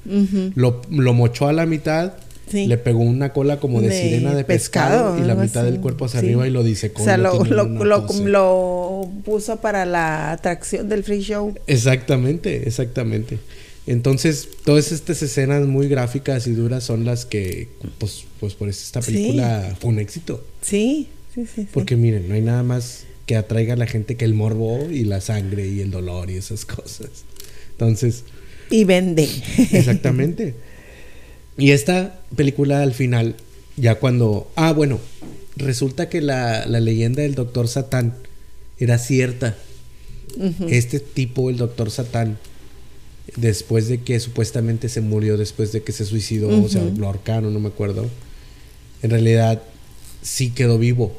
Lo, lo mochó a la mitad. Sí. Le pegó una cola como de, De sirena de pescado, pescado, y la mitad así. del cuerpo hacia Sí. arriba y lo disecó. O sea, lo, lo puso para la atracción del free show. Exactamente, exactamente. Entonces, todas estas escenas muy gráficas y duras son las que, pues, pues por eso esta película fue un éxito. Sí, sí, sí. Porque miren, no hay nada más que atraiga a la gente que el morbo y la sangre y el dolor y esas cosas. Entonces... Y vende. Exactamente. *laughs* Y esta película al final, ya cuando... Ah, bueno, resulta que la, la leyenda del doctor Satán era cierta. Este tipo, el doctor Satán, después de que supuestamente se murió, después de que se suicidó, o sea, lo ahorcaron, no me acuerdo, en realidad sí quedó vivo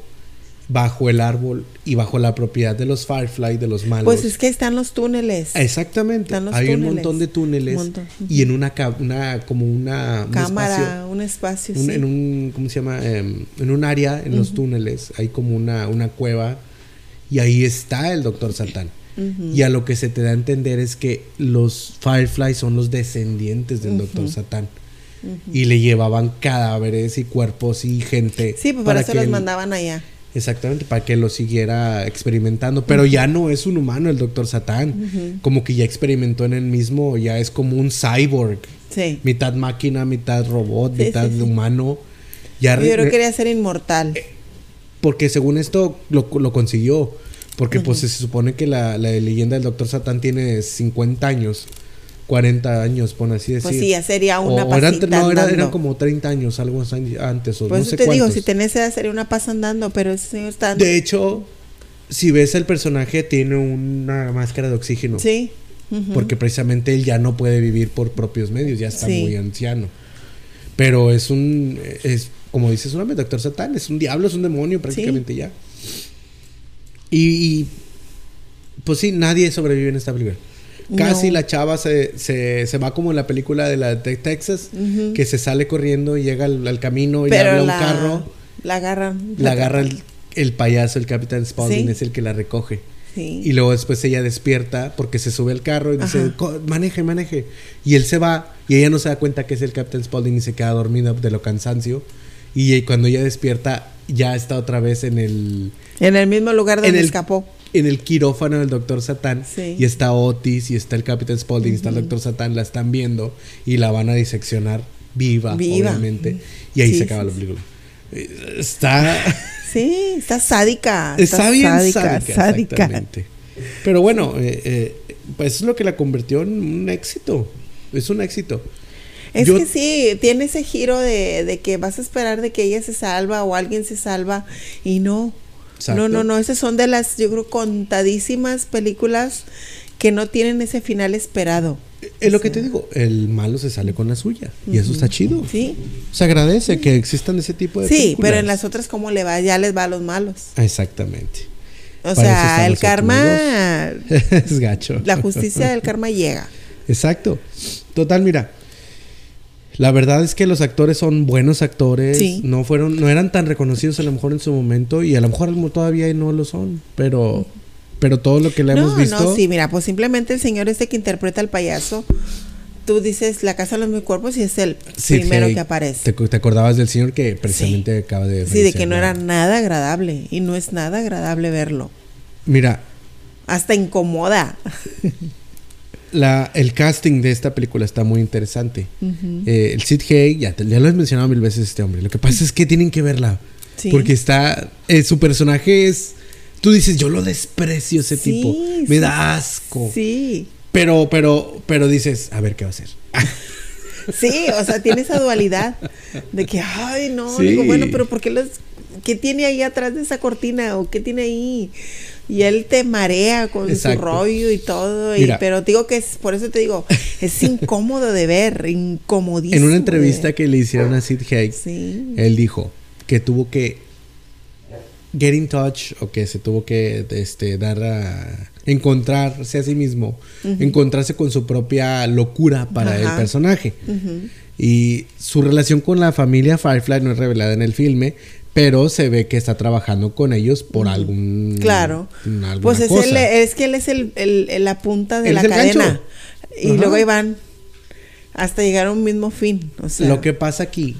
bajo el árbol y bajo la propiedad de los Firefly, de los malos. Pues es que están los túneles. Exactamente. Hay un montón de túneles y en una, una como una cámara, un espacio, un, en un ¿cómo se llama? Em, en un área en los túneles hay como una una cueva y ahí está el Doctor Satán. Y a lo que se te da a entender es que los Firefly son los descendientes del Doctor Satán. Y le llevaban cadáveres y cuerpos y gente. Sí, pues para, eso los mandaban allá. Exactamente, para que lo siguiera experimentando. Pero ya no es un humano el Doctor Satán. Como que ya experimentó en él mismo, ya es como un cyborg. Sí. Mitad máquina, mitad robot, mitad humano. Ya Yo creo que quería ser inmortal. Eh, porque según esto lo, lo consiguió. Porque pues se supone que la, la leyenda del Doctor Satán tiene 50 años. 40 años, por así decir. Pues sí, ya sería una o eran, No, eran como 30 años, algo antes, o pues no sé te digo, si tenés edad sería una paz andando, pero ese señor está... De hecho, si ves el personaje, tiene una máscara de oxígeno. Sí. Porque precisamente él ya no puede vivir por propios medios, ya está muy anciano. Pero es un, es como dices, un doctor Satán, es un diablo, es un demonio prácticamente ya. Y, y, pues sí, nadie sobrevive en esta película. Casi la chava se, se, se, va como en la película de la de Texas, que se sale corriendo y llega al, camino y le habla un carro. La agarra. La agarra el, payaso, el Capitán Spaulding, es el que la recoge. Y luego después ella despierta porque se sube al carro y dice, maneje, maneje. Y él se va y ella no se da cuenta que es el Capitán Spaulding y se queda dormida de lo cansancio. Y cuando ella despierta, ya está otra vez en el... En el mismo lugar donde escapó en el quirófano del doctor Satán y está Otis y está el Capitán Spaulding y está el doctor Satán, la están viendo y la van a diseccionar viva, obviamente. Y ahí se acaba la película. Está... *laughs* Sí, está sádica. Está, bien sádica, sádica. Pero bueno, eh, eh, pues es lo que la convirtió en un éxito. Es un éxito. Es que sí, tiene ese giro de, de, que vas a esperar de que ella se salva o alguien se salva y no. No, no, no, esas son de las, yo creo, contadísimas películas que no tienen ese final esperado. Es lo que te digo, el malo se sale con la suya y eso está chido. Sí. Se agradece que existan ese tipo de Sí, pero en las otras cómo le va, ya les va a los malos. Exactamente. O sea, el karma *laughs* *laughs* es gacho. La justicia del karma llega. Exacto. Total, mira, la verdad es que los actores son buenos actores. No fueron, no eran tan reconocidos a lo mejor en su momento y a lo mejor todavía no lo son, pero pero todo lo que le hemos visto. No, sí, mira, pues simplemente el señor este que interpreta al payaso, tú dices La casa de los mil cuerpos y es el primero que aparece. Te, acordabas del señor que precisamente acaba de Sí, de que no era nada agradable y no es nada agradable verlo. Mira, hasta incomoda. *laughs* la, el casting de esta película está muy interesante. Eh, el Sid Haig, ya, ya, lo has mencionado mil veces este hombre. Lo que pasa es que tienen que verla. Porque está. Eh, su personaje es. Tú dices, yo lo desprecio ese tipo. Me da asco. Sí. Pero, pero, pero dices, a ver qué va a hacer. *laughs* Sí, o sea, tiene esa dualidad de que, ay, no, digo, bueno, pero ¿por qué los, qué tiene ahí atrás de esa cortina o qué tiene ahí? Y él te marea con su rollo y todo. Y, pero digo que es, por eso te digo, es *laughs* incómodo de ver, incomodísimo. En una entrevista que le hicieron a Sid Haig, él dijo que tuvo que get in touch o que se tuvo que este, dar a encontrarse a sí mismo, encontrarse con su propia locura para el personaje. Y su relación con la familia Firefly no es revelada en el filme, pero se ve que está trabajando con ellos por algún claro pues es, es que él es el, la punta de la cadena y luego ahí van hasta llegar a un mismo fin lo que pasa aquí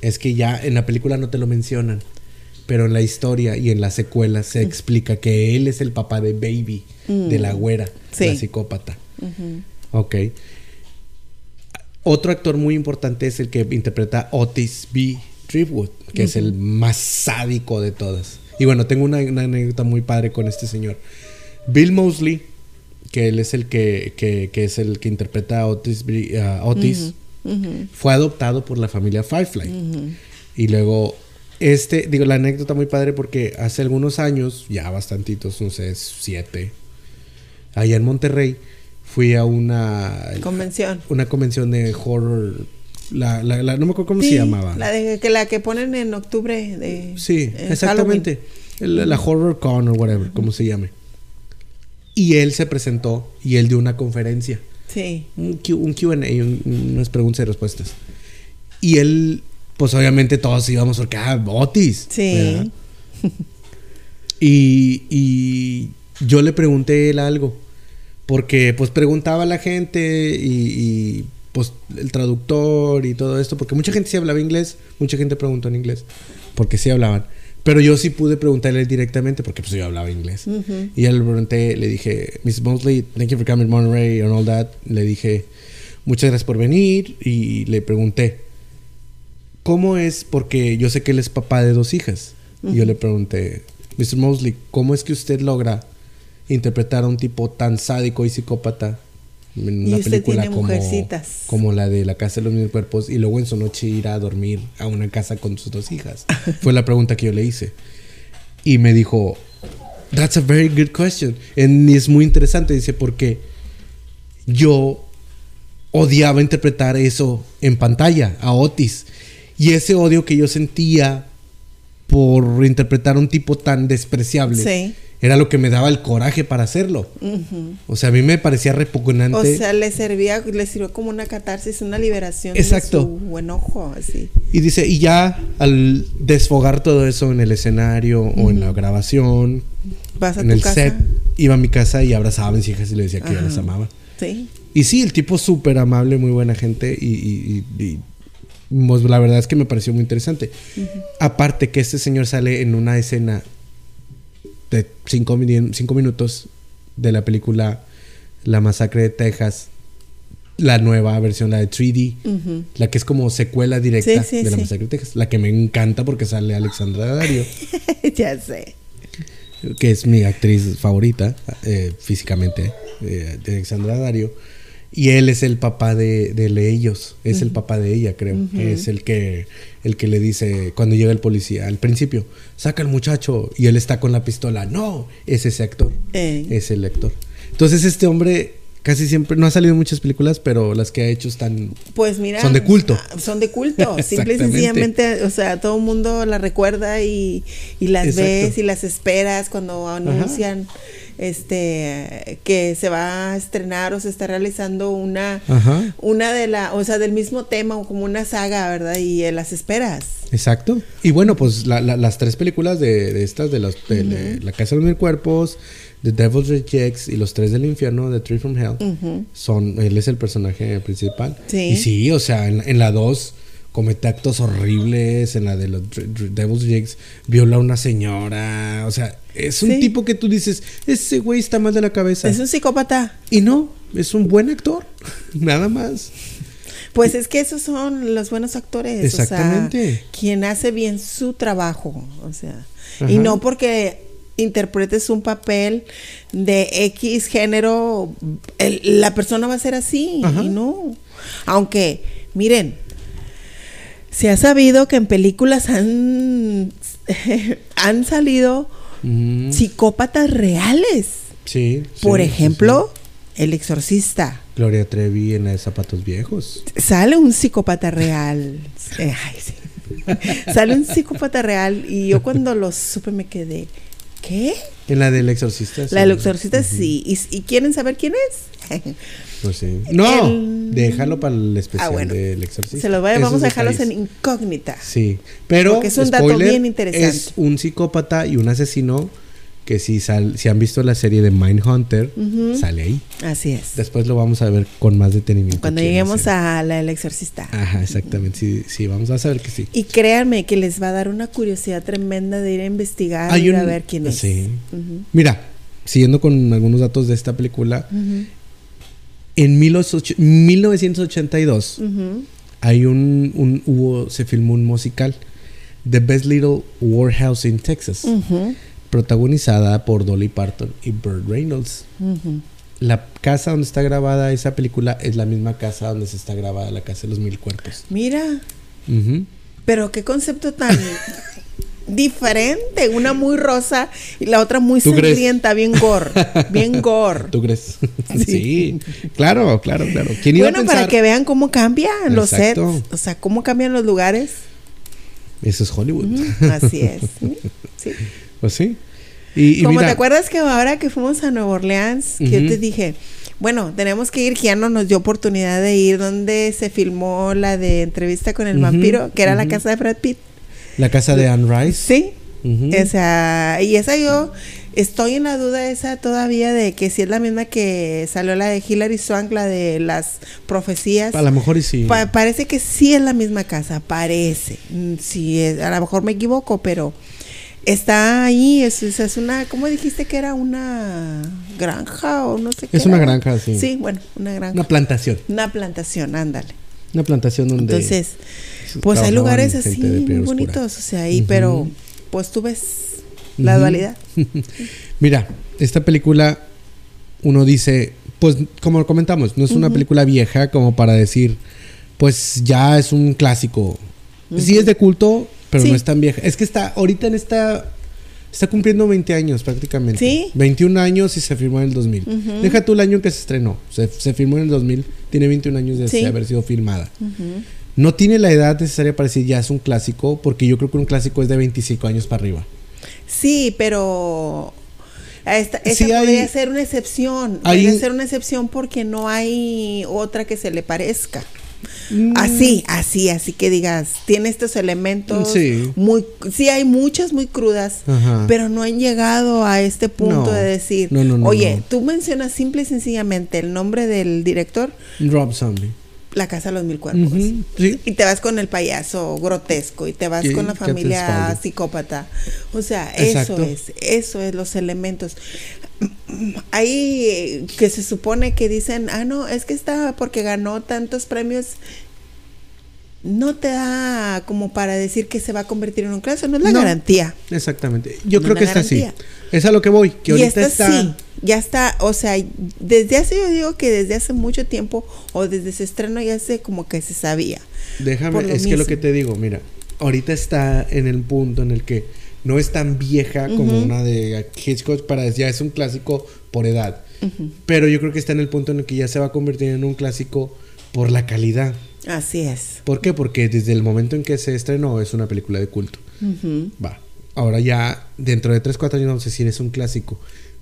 es que ya en la película no te lo mencionan pero en la historia y en la secuela se Mm. explica que él es el papá de Baby, de la güera, Sí. la psicópata. Ok. Otro actor muy importante es el que interpreta Otis B. Driftwood, que es el más sádico de todas. Y bueno, tengo una, una anécdota muy padre con este señor. Bill Mosley, que él es el que, que- que es el que interpreta a Otis, Otis fue adoptado por la familia Firefly. Y luego, este, digo, la anécdota muy padre porque hace algunos años, ya bastantitos, no sé, siete, allá en Monterrey, fui a una, Convención. una convención de horror. La, la- la- no me acuerdo cómo se llamaba. La, de, que, la que ponen en octubre. De, Sí, en exactamente. La Horror Con o whatever, como se llame. Y él se presentó y él dio una conferencia. Sí. Un, Q- un QA, un- unas preguntas y respuestas. Y él, pues obviamente todos íbamos porque, ah, Otis. Sí. *laughs* Y, y yo le pregunté a él algo. Porque pues preguntaba a la gente y, y, pues el traductor y todo esto. Porque mucha gente sí hablaba inglés, mucha gente preguntó en inglés. Porque sí hablaban. Pero yo sí pude preguntarle directamente porque pues yo hablaba inglés. Y ya le pregunté, le dije, Miss Mosley, thank you for coming to Monterey and all that. Le dije, muchas gracias por venir. Y le pregunté, ¿cómo es? Porque yo sé que él es papá de dos hijas. Y yo le pregunté, Mr. Mosley, ¿cómo es que usted logra interpretar a un tipo tan sádico y psicópata en Y una usted película tiene como, mujercitas. como la de La Casa de los Mil Cuerpos y luego en su noche ir a dormir a una casa con sus dos hijas? *laughs* Fue la pregunta que yo le hice. Y me dijo, That's a very good question. Y es muy interesante, dice, porque yo odiaba interpretar eso en pantalla, a Otis. Y ese odio que yo sentía por interpretar a un tipo tan despreciable Sí. Era lo que me daba el coraje para hacerlo. O sea, a mí me parecía repugnante. O sea, le servía, le sirvió como una catarsis, una liberación Exacto. de su enojo, así. Y dice, y ya al desfogar todo eso en el escenario o en la grabación, Vas a en tu el casa. set, iba a mi casa y abrazaba a mis hijas y le decía que yo Ajá. las amaba. Sí. Y sí, el tipo súper amable, muy buena gente y, y- y- y, pues, la verdad es que me pareció muy interesante. Aparte que este señor sale en una escena de cinco, cinco minutos de la película La Masacre de Texas, la nueva versión, la de 3D, Ujú. la que es como secuela directa Sí, sí, de La sí. Masacre de Texas, la que me encanta porque sale Alexandra Dario. *laughs* ya sé. que es mi actriz favorita eh, físicamente, eh, de Alexandra Dario. Y él es el papá de, de ellos, es el papá de ella, creo. Es el que, el que le dice cuando llega el policía al principio, saca al muchacho y él está con la pistola. No, es ese actor, Eh. es el actor. Entonces este hombre casi siempre, no ha salido en muchas películas, pero las que ha hecho están... Pues mira. Son de culto. ah, Son de culto. *laughs* Simple y sencillamente, o sea, todo el mundo las recuerda y, y las Exacto. ves y las esperas cuando anuncian este que se va a estrenar o se está realizando una Ajá. una de la, o sea, del mismo tema o como una saga, ¿verdad? Y eh, las esperas. Exacto. Y bueno, pues la- la- las tres películas de, de estas, de, los, de, de La Casa de los Mil Cuerpos, The Devil's Rejects y Los Tres del Infierno, The Three from Hell, son, él es el personaje principal. Sí. Y sí, o sea, en, en la 2 comete actos horribles, en la de los Devil's Rejects viola a una señora, o sea, es un Sí. tipo que tú dices, ese güey está mal de la cabeza. Es un psicópata. Y no, es un buen actor, *laughs* nada más. Pues es que esos son los buenos actores. Exactamente. O sea, quien hace bien su trabajo. O sea, Ajá. y no porque interpretes un papel de X género, el- la persona va a ser así. Ajá. Y no. Aunque, miren, se ha sabido que en películas han, *laughs* han salido Mm, psicópatas reales. sí. Por sí, sí, ejemplo, El Exorcista. Gloria Trevi en la de Zapatos Viejos. Sale un psicópata real. *laughs* Eh, ay, sí. Sale un psicópata real y yo cuando lo supe me quedé. ¿Qué? En la del exorcista. sí. La del exorcista sí. ¿Y, y quieren saber quién es? *laughs* Pues sí. No, El- déjalo para el especial Ah, bueno. del exorcista. Se los voy a, vamos a dejarlos en incógnita. Sí, pero Porque es un dato bien interesante. Es un psicópata y un asesino que si, sal, si han visto la serie de Mindhunter, sale ahí. Así es. Después lo vamos a ver con más detenimiento. Cuando es lleguemos a la del exorcista. Ajá, exactamente. Sí, sí, vamos a saber que sí. Y créanme que les va a dar una curiosidad tremenda de ir a investigar Hay y ir a ver quién es. Sí. Ujú, Mira, siguiendo con algunos datos de esta película, en 18 1982 ujú. hay un, un hubo se filmó un musical The Best Little Warehouse in Texas, protagonizada por Dolly Parton y Burt Reynolds. La casa donde está grabada esa película es la misma casa donde se está grabada la casa de los mil cuerpos. Mira, pero qué concepto tan *laughs* diferente. Una muy rosa y la otra muy sangrienta, bien gore. *laughs* Bien gore. ¿Tú crees? *laughs* Sí. Sí. claro, claro, claro. ¿Quién iba Bueno, a pensar? para que vean cómo cambian los sets. O sea, cómo cambian los lugares. Eso es Hollywood. Así es. ¿sí? Sí. *laughs* Pues sí. Y, y Como mira, te acuerdas que ahora que fuimos a Nueva Orleans, que yo te dije, bueno, tenemos que ir, no nos dio oportunidad de ir donde se filmó la de entrevista con el vampiro, que era la casa de Brad Pitt. La casa de Anne Rice. Sí. O sea, y esa yo estoy en la duda esa todavía de que si es la misma que salió la de Hilary Swank, la de las profecías. A lo mejor y sí. Pa- parece que sí es la misma casa, parece. Mm, Sí, es- a lo mejor me equivoco, pero está ahí. Es, es, una, ¿cómo dijiste que era una granja o no sé qué? Es una era? granja, sí. Sí, bueno, una granja. Una Una, plantación. plantación, ándale. Una plantación donde. Entonces, pues hay lugares así muy bonitos, o sea, ahí, pero pues tú ves la dualidad. *laughs* Mira, esta película, uno dice, pues como comentamos, no es una película vieja como para decir, pues ya es un clásico. Sí es de culto, pero Sí. no es tan vieja. Es que está, ahorita en esta, está cumpliendo 20 años prácticamente. Sí. 21 años y se firmó en el 2000. Ujú. Deja tú el año en que se estrenó. Se, se filmó en el 2000, tiene 21 años de Sí. haber sido filmada. No tiene la edad necesaria para decir ya es un clásico, porque yo creo que un clásico es de 25 años para arriba. Sí, pero esta, esta Sí, hay- podría ser una excepción. hay- Podría ser una excepción porque no hay otra que se le parezca. Mm. Así, así, así que digas, tiene estos elementos Sí. muy, sí hay muchas muy crudas, Ajá. pero no han llegado a este punto No. de decir, No, no, no, oye, tú mencionas simple y sencillamente el nombre del director, Rob Zombie. La Casa de los Mil Cuerpos. Sí. Y te vas con el payaso grotesco y te vas con la familia psicópata. O sea, Exacto. eso es, eso es los elementos. Hay eh, que se supone que dicen, ah, no, es que está porque ganó tantos premios. No te da como para decir que se va a convertir en un clásico, no es la No. garantía. Exactamente. Yo No creo que está así. Es a lo que voy. Que y ahorita está. sí, ya está, o sea, desde hace, yo digo que desde hace mucho tiempo o desde su estreno ya se como que se sabía. Déjame, es que lo que te digo, mira, ahorita está en el punto en el que no es tan vieja como una de Hitchcock para ya es un clásico por edad. Pero yo creo que está en el punto en el que ya se va a convertir en un clásico por la calidad. Así es. ¿Por qué? Porque desde el momento en que se estrenó es una película de culto. Va. Ahora ya, dentro de 3, 4 años vamos a decir es un clásico.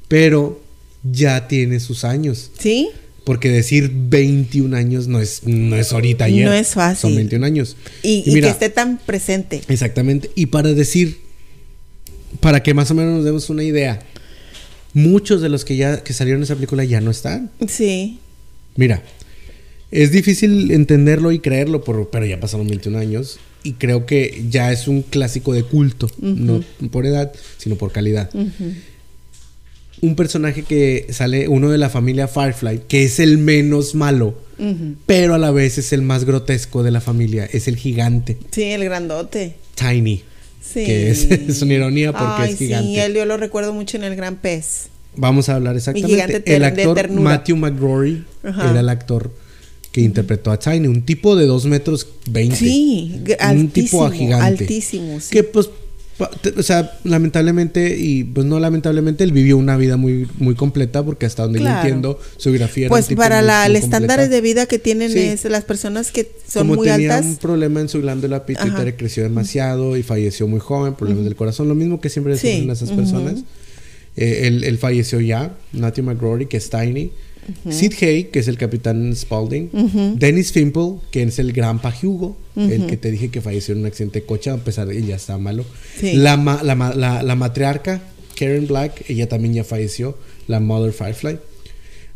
Pero ya tiene sus años. ¿Sí? Porque decir 21 años no es, no es ahorita ayer. No es fácil. Son 21 años. Y, y mira, que esté tan presente. Exactamente. Y para decir, para que más o menos nos demos una idea, muchos de los que ya que salieron en esa película ya no están. Sí. Mira, es difícil entenderlo y creerlo, por- pero ya pasaron 21 años. Y creo que ya es un clásico de culto, no por edad, sino por calidad. Un personaje que sale, uno de la familia Firefly, que es el menos malo, pero a la vez es el más grotesco de la familia, es el gigante, Sí, el grandote. Tiny. Sí. Que es- *laughs* es una ironía porque Ay, es gigante. Sí, él yo lo recuerdo mucho en El Gran Pez. Vamos a hablar exactamente. El de actor ternura. Matthew McGrory era el actor que interpretó a Tiny, un tipo de 2 metros 20. Sí, g- un tipo altísimo, gigante. altísimo, sí. Que pues, o sea, lamentablemente, y pues no lamentablemente, él vivió una vida muy, muy completa porque hasta donde Claro. yo entiendo, su biografía era Pues tipo para muy- la, muy el estándares completa. de vida que tienen Sí. es las personas que son Como muy tenía altas. un problema en su glándula pituitaria, creció demasiado y falleció muy joven, problemas del corazón, lo mismo que siempre Sí, sufren esas personas. Eh, él, él falleció ya, Matthew McGrory, que es Tiny. Sid Hay, que es el capitán Spaulding. Dennis Fimple, que es el gran Hugo, el Ujú. que te dije que falleció en un accidente de coche, a pesar de que ya está malo. Sí. La, ma- la, ma- la- la matriarca, Karen Black, ella también ya falleció, la Mother Firefly.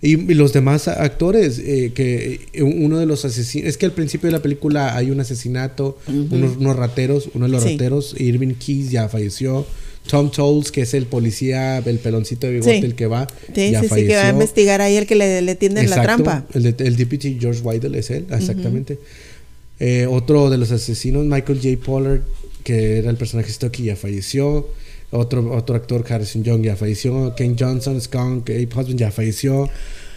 Y, y los demás actores, eh, que eh, uno de los asesinos, es que al principio de la película hay un asesinato, unos, unos rateros, uno de los Sí. rateros, Irving Keys ya falleció, Tom Tolles, que es el policía, el peloncito de bigote, Sí. el que va, Sí, ya sí, sí, falleció. que va a investigar ahí el que le, le tienden la trampa. El, el deputy George Weidel es él, exactamente. Eh, otro de los asesinos, Michael J. Pollard, que era el personaje Stucky, ya falleció. Otro, otro actor, Harrison Young, ya falleció. Ken Johnson, Skunk, Abe Husband, ya falleció.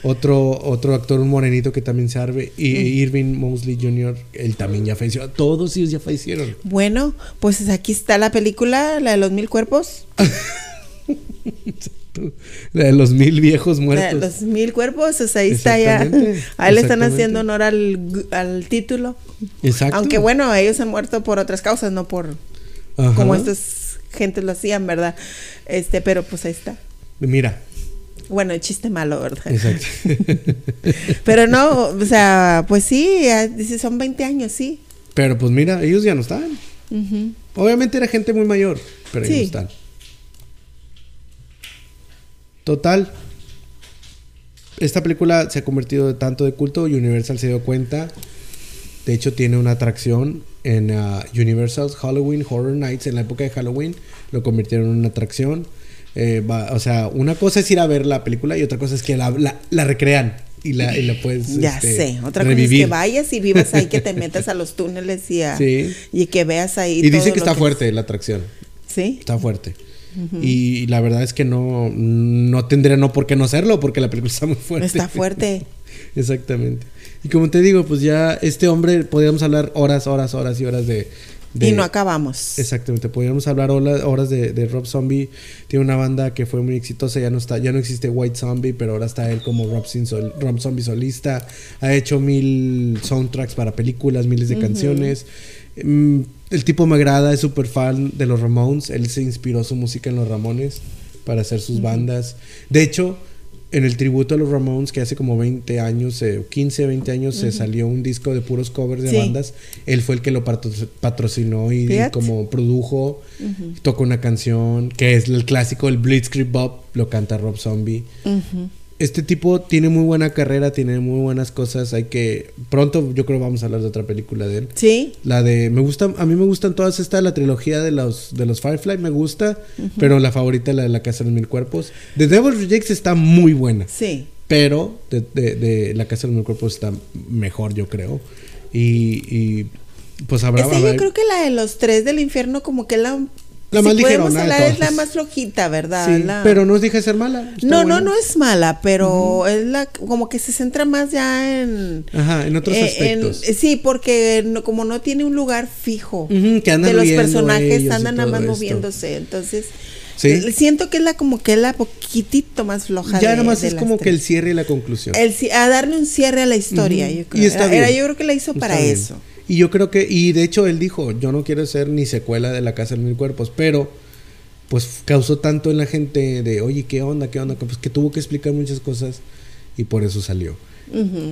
Otro, otro actor, un morenito que también sirve. Y Irving Mosley Jr., él también ya falleció. Todos ellos ya fallecieron. Bueno, pues aquí está la película, la de los mil cuerpos. La de los mil viejos La de muertos. los mil cuerpos, o sea, ahí está ya. *laughs* Ahí le están haciendo honor al, al título. Exacto. Aunque bueno, ellos han muerto por otras causas, no por Ajá. como estas gentes lo hacían, ¿verdad? Este, pero pues ahí está. Mira, Bueno, el chiste malo, ¿verdad? exacto. *laughs* Pero no, o sea, pues sí, son 20 años, sí. Pero pues mira, ellos ya no están. Obviamente era gente muy mayor, pero Sí. ellos están. Total. Esta película se ha convertido de tanto de culto, Universal se dio cuenta. De hecho, tiene una atracción en uh, Universal's Halloween Horror Nights. En la época de Halloween lo convirtieron en una atracción. Eh, va- o sea, una cosa es ir a ver la película y otra cosa es que la, la- la recrean y la, y la puedes *laughs* Ya este, sé. Otra revivir. cosa es que vayas y vivas ahí, que te *laughs* metas a los túneles y, a- Sí. y que veas ahí. Y dice todo que lo está fuerte la atracción. Sí. Está fuerte. Y la verdad es que no, no tendría no por qué no hacerlo, porque la película *laughs* está muy fuerte. Está fuerte. Exactamente. Y como te digo, pues ya este hombre, podríamos hablar horas, horas, horas y horas de... de- Y no acabamos. Exactamente, podríamos hablar horas de, de Rob Zombie. Tiene una banda que fue muy exitosa, ya no está, ya no existe White Zombie, pero ahora está él como Rob, Sol- Rob Zombie solista. Ha hecho mil soundtracks para películas, miles de canciones. Mm, el tipo me agrada, es súper fan de los Ramones. Él se inspiró su música en los Ramones para hacer sus bandas. De hecho, en el tributo a los Ramones, que hace como 20 años, eh, 15, 20 años, se salió un disco de puros covers de Sí. bandas. Él fue el que lo patro- patrocinó y, como produjo, tocó una canción que es el clásico, el Blitzkrieg Bob, lo canta Rob Zombie. Este tipo tiene muy buena carrera, tiene muy buenas cosas. Hay que. Pronto, yo creo vamos a hablar de otra película de él. Sí. La de. Me gusta. A mí me gustan todas estas. La trilogía de los, de los Firefly me gusta. Pero la favorita, la de La Casa de los Mil Cuerpos. The Devil's Rejects está muy buena. Sí. Pero de, de- de La Casa de los Mil Cuerpos está mejor, yo creo. Y. y, pues habrá. Habrá- yo creo que la de los tres del infierno, como que la. La si más podemos ligerona hablar, es la más flojita, ¿verdad? Sí, La- pero no deja de ser mala. No, buena. no, no es mala, pero es la como que se centra más ya en Ajá, en otros eh, en- aspectos. sí, porque no- como no tiene un lugar fijo, Ujú, que andan de los personajes andan nada más esto. moviéndose, entonces Sí. eh, siento que es la como que es la poquitito más floja. Ya de- nada más de es como que el cierre y la conclusión. El a darle un cierre a la historia, yo creo. Y está Era- era- bien. yo creo que la hizo Está para bien. eso. Y yo creo que, y de hecho él dijo, yo no quiero ser ni secuela de La Casa de Mil Cuerpos, pero pues causó tanto en la gente de, oye, ¿qué onda? ¿Qué onda? Pues que tuvo que explicar muchas cosas y por eso salió.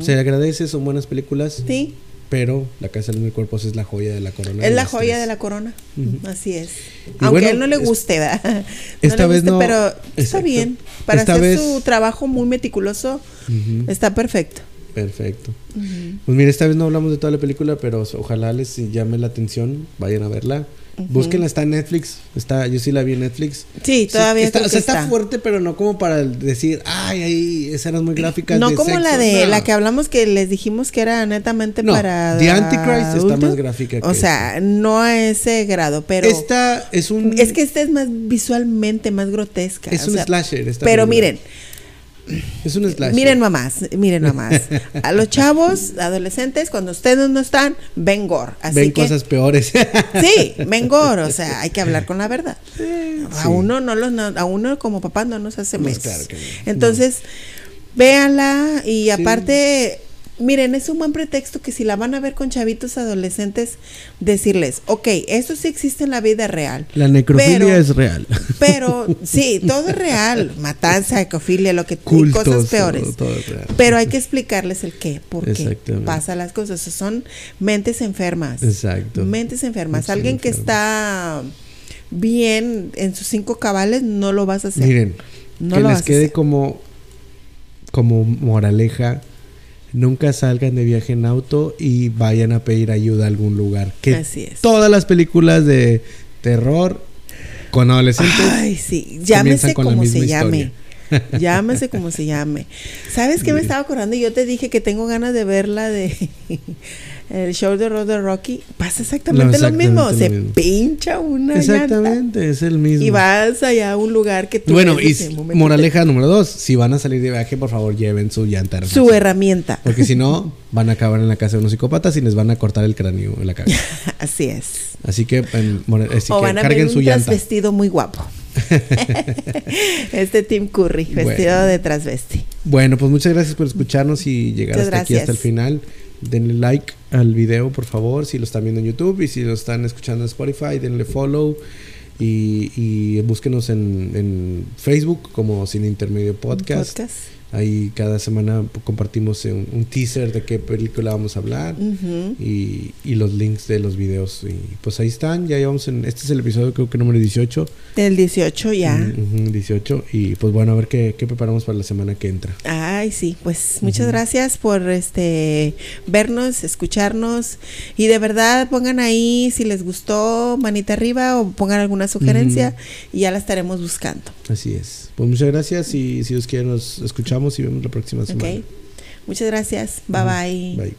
Se le agradece, son buenas películas, Sí, pero La Casa de Mil Cuerpos es la joya de la corona. es la joya tres. de la corona. Así es. Y Aunque bueno, a él no le guste, ¿verdad? *laughs* No esta le vez guste, no- Pero está exacto. bien. Para Esta hacer vez- su trabajo muy meticuloso, está perfecto. Perfecto. Pues mira, esta vez no hablamos de toda la película, pero ojalá les llame la atención, vayan a verla. Búsquenla, está en Netflix. Está, yo sí la vi en Netflix. Sí, todavía está, o sea, está, está. fuerte, pero no como para decir, ay, ahí escenas muy gráficas. No de como la sexo". de No. la que hablamos que les dijimos que era netamente No, para The Antichrist está más gráfica que O sea, no a ese grado, pero Esta es un. es que esta es más visualmente más grotesca. Es o un sea, slasher. Pero miren, Es un slasher. miren mamás, miren mamás. A los chavos, adolescentes, cuando ustedes no están, ven gore. Así Ven que cosas peores. *laughs* Sí, ven gore, o sea, hay que hablar con la verdad. A uno no los no- a uno como papá no nos hace Pues meses. claro que no. Entonces, véanla y aparte Miren, es un buen pretexto que si la van a ver con chavitos adolescentes, decirles, ok, esto sí existe en la vida real. La necrofilia pero- es real. *laughs* Pero sí, todo es real. Matanza, ecofilia, lo que y Cultos, cosas peores. todo- todo es real. Pero hay que explicarles el qué, por qué Exactamente. pasa las cosas. Son mentes enfermas. Exacto. Mentes enfermas. Mentes Alguien que está bien en sus cinco cabales, no lo vas a hacer. Miren, No que lo les quede hacer. como, como moraleja. Nunca salgan de viaje en auto y vayan a pedir ayuda a algún lugar. Que Así es. todas las películas de terror con adolescentes Ay, sí, llámese como se llame. historia. *laughs* Llámese como se llame. ¿Sabes qué me estaba acordando? Yo te dije que tengo ganas de ver la de el show de Road de Rocky. Pasa exactamente, No, lo mismo. Se mismo. pincha una llanta Exactamente, es el mismo. y vas allá a un lugar que tú bueno, y moraleja número dos, si van a salir de viaje, por favor lleven su llanta. te- Su herramienta. Porque si no, van a acabar en la casa de unos psicópatas y les van a cortar el cráneo en la cabeza. *laughs* Así es. Así que, en- more- así o que van a ver carguen su llanta. transvestido muy guapo. *laughs* este Tim Curry, vestido Bueno. de transvesti. Bueno, pues muchas gracias por escucharnos y llegar Muchas hasta aquí, hasta el final. Denle like al video, por favor, si lo están viendo en YouTube y si lo están escuchando en Spotify, denle follow y, y búsquenos en, en Facebook como Sin Intermedio Podcast. Podcast. Ahí cada semana compartimos un, un teaser de qué película vamos a hablar y, y los links de los videos. Y pues ahí están, ya llevamos en. Este es el episodio, creo que número 18. El 18 ya. Ujú, ujú, 18. Y pues bueno, a ver qué, qué preparamos para la semana que entra. Ay, sí, pues muchas gracias por este vernos, escucharnos y de verdad pongan ahí si les gustó manita arriba o pongan alguna sugerencia y ya la estaremos buscando. Así es. Pues muchas gracias y si Dios quiere nos escuchamos y vemos la próxima semana. ¿Ok? Muchas gracias. Bye bye. Bye.